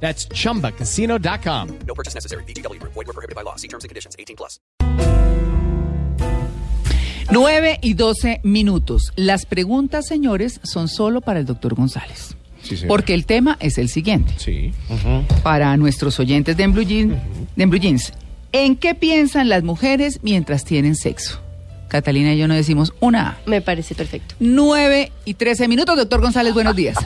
That's chumbacasino.com. No purchase necessary. BGW. Void were prohibited by law. See terms and conditions. 18 plus. 9 y 12 minutos. Las preguntas, señores, son solo para el doctor González. Porque el tema es el siguiente. Sí. Para nuestros oyentes de Blue Jeans, de En Blue Jeans, ¿en qué piensan las mujeres mientras tienen sexo? Catalina y yo no decimos una A. Me parece perfecto. 9 y 13 minutos, doctor González, buenos días.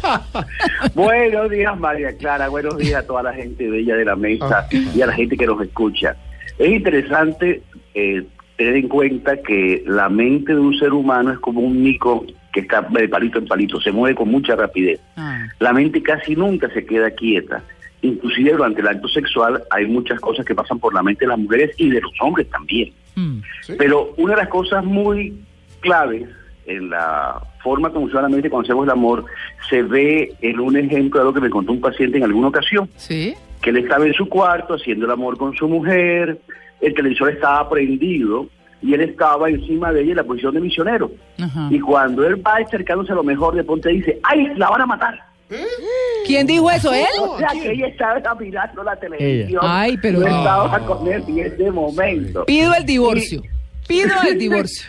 Buenos días, María Clara. Buenos días a toda la gente bella de la mesa y a la gente que nos escucha. Es interesante eh, tener en cuenta que la mente de un ser humano es como un mico que está de palito en palito, se mueve con mucha rapidez. Ah, La mente casi nunca se queda quieta. Inclusive durante el acto sexual hay muchas cosas que pasan por la mente de las mujeres y de los hombres también. mm, Pero una de las cosas muy claves en la forma como funciona la mente cuando hacemos el amor se ve en un ejemplo de lo que me contó un paciente en alguna ocasión, ¿Sí? que él estaba en su cuarto haciendo el amor con su mujer, el televisor estaba prendido y él estaba encima de ella en la posición de misionero. Ajá. Y cuando él va acercándose a lo mejor, de ponte dice, ¡ay, la van a matar! ¿Quién dijo eso? ¿Él? O sea, que ella estaba mirando la televisión. Ay, pero- No estaba con él en ese momento. Pido el divorcio. Pido el divorcio.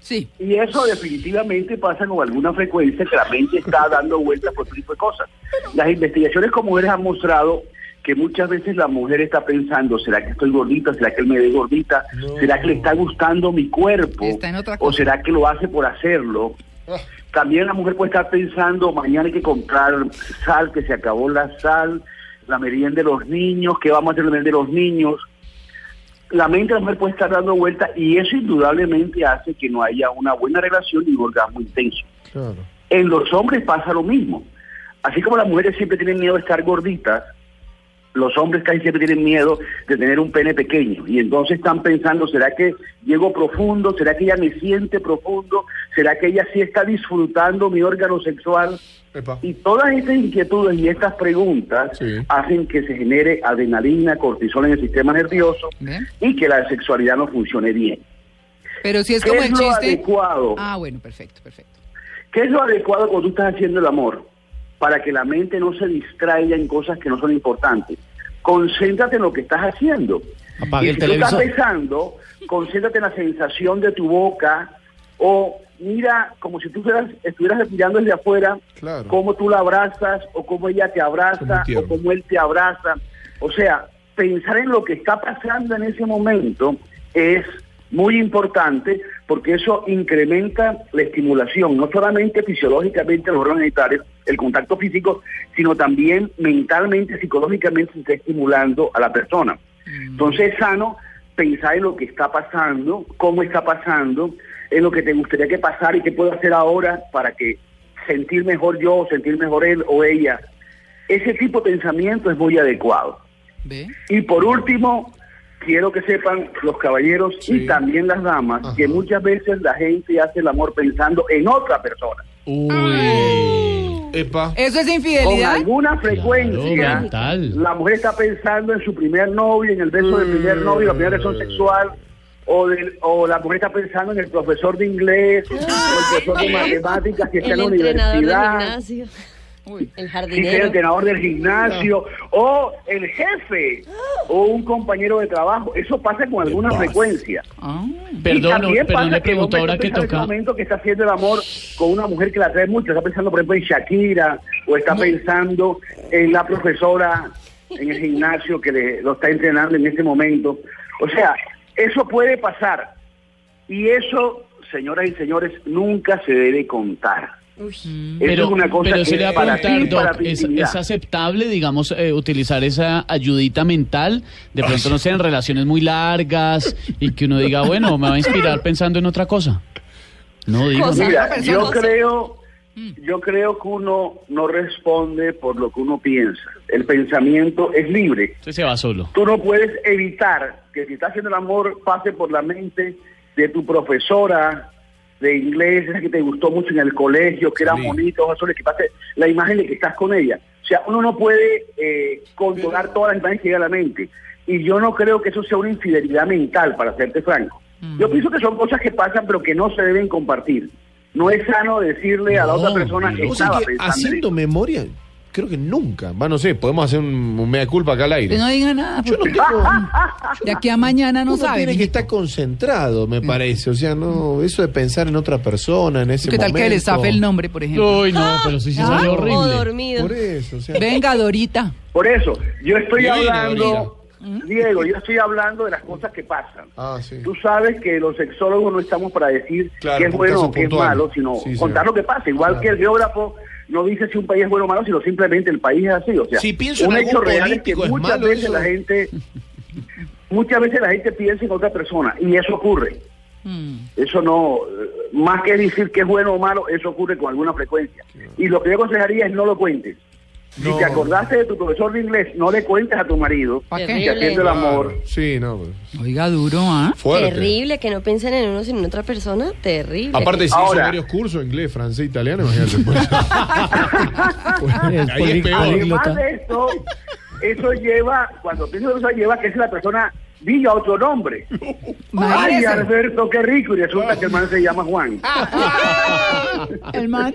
Sí. Y eso definitivamente pasa con alguna frecuencia que la mente está dando vueltas por tipo de cosas. Las investigaciones con mujeres han mostrado que muchas veces la mujer está pensando, ¿será que estoy gordita? ¿Será que él me ve gordita? ¿Será que le está gustando mi cuerpo? Está en otra ¿O cosa. será que lo hace por hacerlo? También la mujer puede estar pensando, mañana hay que comprar sal, que se acabó la sal, la merienda de los niños, ¿qué vamos a hacer la merienda de los niños? la mente de la mujer puede estar dando vueltas y eso indudablemente hace que no haya una buena relación y un orgasmo intenso. En los hombres pasa lo mismo. Así como las mujeres siempre tienen miedo de estar gorditas, los hombres casi siempre tienen miedo de tener un pene pequeño y entonces están pensando, ¿será que llego profundo? ¿Será que ella me siente profundo? ¿Será que ella sí está disfrutando mi órgano sexual? Y todas estas inquietudes y estas preguntas Sí. hacen que se genere adrenalina, cortisol en el sistema nervioso Bien. y que la sexualidad no funcione bien. Pero si es ¿Qué como es el lo chiste. adecuado? Ah, bueno, perfecto, perfecto. ¿Qué es lo adecuado cuando tú estás haciendo el amor? Para que la mente no se distraiga en cosas que no son importantes. Concéntrate en lo que estás haciendo. Apague y el si tú estás besando, concéntrate en la sensación de tu boca o mira como si tú estuvieras, estuvieras respirando desde afuera, Claro. cómo tú la abrazas o cómo ella te abraza o cómo él te abraza. O sea, pensar en lo que está pasando en ese momento es muy importante porque eso incrementa la estimulación, no solamente fisiológicamente los órganos genitales, el contacto físico, sino también mentalmente, psicológicamente se está estimulando a la persona. Entonces es sano pensar en lo que está pasando, cómo está pasando, en lo que te gustaría que pasara y qué puedo hacer ahora para que sentir mejor yo, sentir mejor él o ella. Ese tipo de pensamiento es muy adecuado. ¿Ve? Y por último, quiero que sepan los caballeros y también las damas que muchas veces la gente hace el amor pensando en otra persona. Epa. ¿Eso es Con infidelidad? alguna frecuencia, la mujer está pensando en su primer novio, en el beso del primer novio, la primera relación sexual, o, del- o la mujer está pensando en el profesor de inglés, o el profesor de matemáticas que está en la universidad. Uy. El Sí, que el jardinero. entrenador del gimnasio o el jefe o un compañero de trabajo. Eso pasa con alguna frecuencia. Ah, Y Perdón, también perdón, pasa le pregunto ahora que en momento que está haciendo el amor con una mujer que la atrae mucho. Está pensando, por ejemplo, en Shakira o está pensando en la profesora en el gimnasio que le, lo está entrenando en ese momento. O sea, eso puede pasar. Y eso, señoras y señores, nunca se debe contar. Eso Pero, es una cosa pero se le va es a para preguntar, ti, para Doc, ¿es, es aceptable, digamos, eh, utilizar esa ayudita mental? De pronto, no sé, en relaciones muy largas y que uno diga, bueno, me va a inspirar pensando en otra cosa. No digo. Cosa. Mira, Otra yo creo yo creo que uno no responde por lo que uno piensa. El pensamiento es libre. Usted se va solo. Tú no puedes evitar que si estás haciendo el amor pase por la mente de tu profesora de inglés, esa que te gustó mucho en el colegio, que era Sí. bonito, ojos azules, que pase la imagen de que estás con ella. O sea, uno no puede eh, controlar todas las imágenes que llegan a la mente. Y yo no creo que eso sea una infidelidad mental, para serte franco. Yo pienso que son cosas que pasan, pero que no se deben compartir. No es sano decirle a la otra persona que o sea estaba que pensando en haciendo eso. memoria, creo que nunca. Va, no sé, podemos hacer un, un mea culpa acá al aire. Que no diga nada. Yo no tengo. De aquí a mañana no uno sabe. tiene que estar concentrado, me parece. O sea, no, eso de pensar en otra persona en ese ¿Qué tal momento. que le zafe el nombre, por ejemplo? Uy, no, pero sí se Ah. salió horrible. dormido. Por eso, o sea. Venga, Dorita. Por eso, yo estoy hablando, Diego, yo estoy hablando de las cosas que pasan. Ah, sí. Tú sabes que los sexólogos no estamos para decir Claro, qué es bueno o qué es malo, sino Sí, contar señor. lo que pasa. Igual Claro. que el geógrafo no dice si un país es bueno o malo, sino simplemente el país es así. O sea, Si pienso en un hecho real es que político, ¿es muchas malo veces eso? la gente, muchas veces la gente piensa en otra persona y eso ocurre. Mm. Eso no, más que decir que es bueno o malo, eso ocurre con alguna frecuencia. Y lo que yo aconsejaría es no lo cuentes. No. Si te acordaste de tu profesor de inglés, no le cuentes a tu marido que haciendo el amor. Sí, no. pues, Oiga, duro, ¿ah? Fuerte. Terrible que no piensen en uno sino en otra persona. Terrible. Aparte, si hizo varios cursos, inglés, francés, italiano, imagínate. pues. Es Ahí es peor. Además de esto, eso lleva, cuando pienso en eso, lleva que si la persona diga otro nombre. Ay. Alberto, qué rico, y resulta que el man se llama Juan. El man.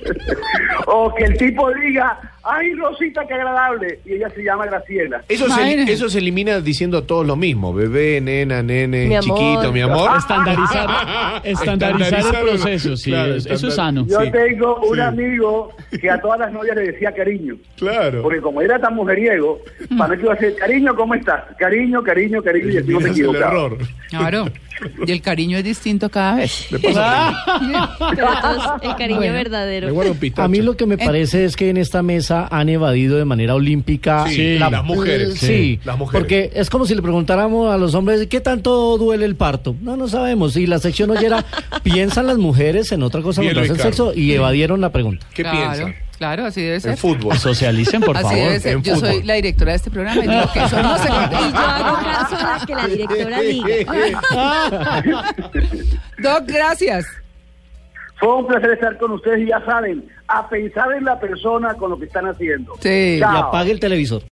o que el tipo diga, ay, Rosita, qué agradable, y ella se llama Graciela. Eso se, eso se elimina diciendo todos lo mismo. Bebé, nena, nene, Mi amor. chiquito, mi amor. Estandarizar, estandarizar el proceso, sí, Claro, eso es sano. Yo Sí, tengo un sí. amigo que a todas las novias le decía cariño. Claro. Porque como era tan mujeriego, para que iba a decir, cariño, ¿cómo estás? Cariño, cariño, cariño, y así no el equivocaba. error. Claro. Y el cariño es distinto cada vez. Pero todo es el cariño Bueno. Verdadero. A mí lo que me parece es que en esta mesa han evadido de manera olímpica Sí, las mujeres. Sí, Sí, las mujeres. Porque es como si le preguntáramos a los hombres qué tanto duele el parto. No, no sabemos. Y la sección oyera, ¿piensan las mujeres en otra cosa Bien, cuando hacen Ricardo. sexo? Y evadieron la pregunta. ¿Qué claro, piensa? Claro, así debe ser. En fútbol. Socialicen, por Así favor. debe ser. en Yo soy la directora de este programa y digo que eso no se Y yo hago caso a que la directora diga. Doc, gracias. Fue un placer estar con ustedes y ya saben, a pensar en la persona con lo que están haciendo. Sí. Y Chao. apague el televisor.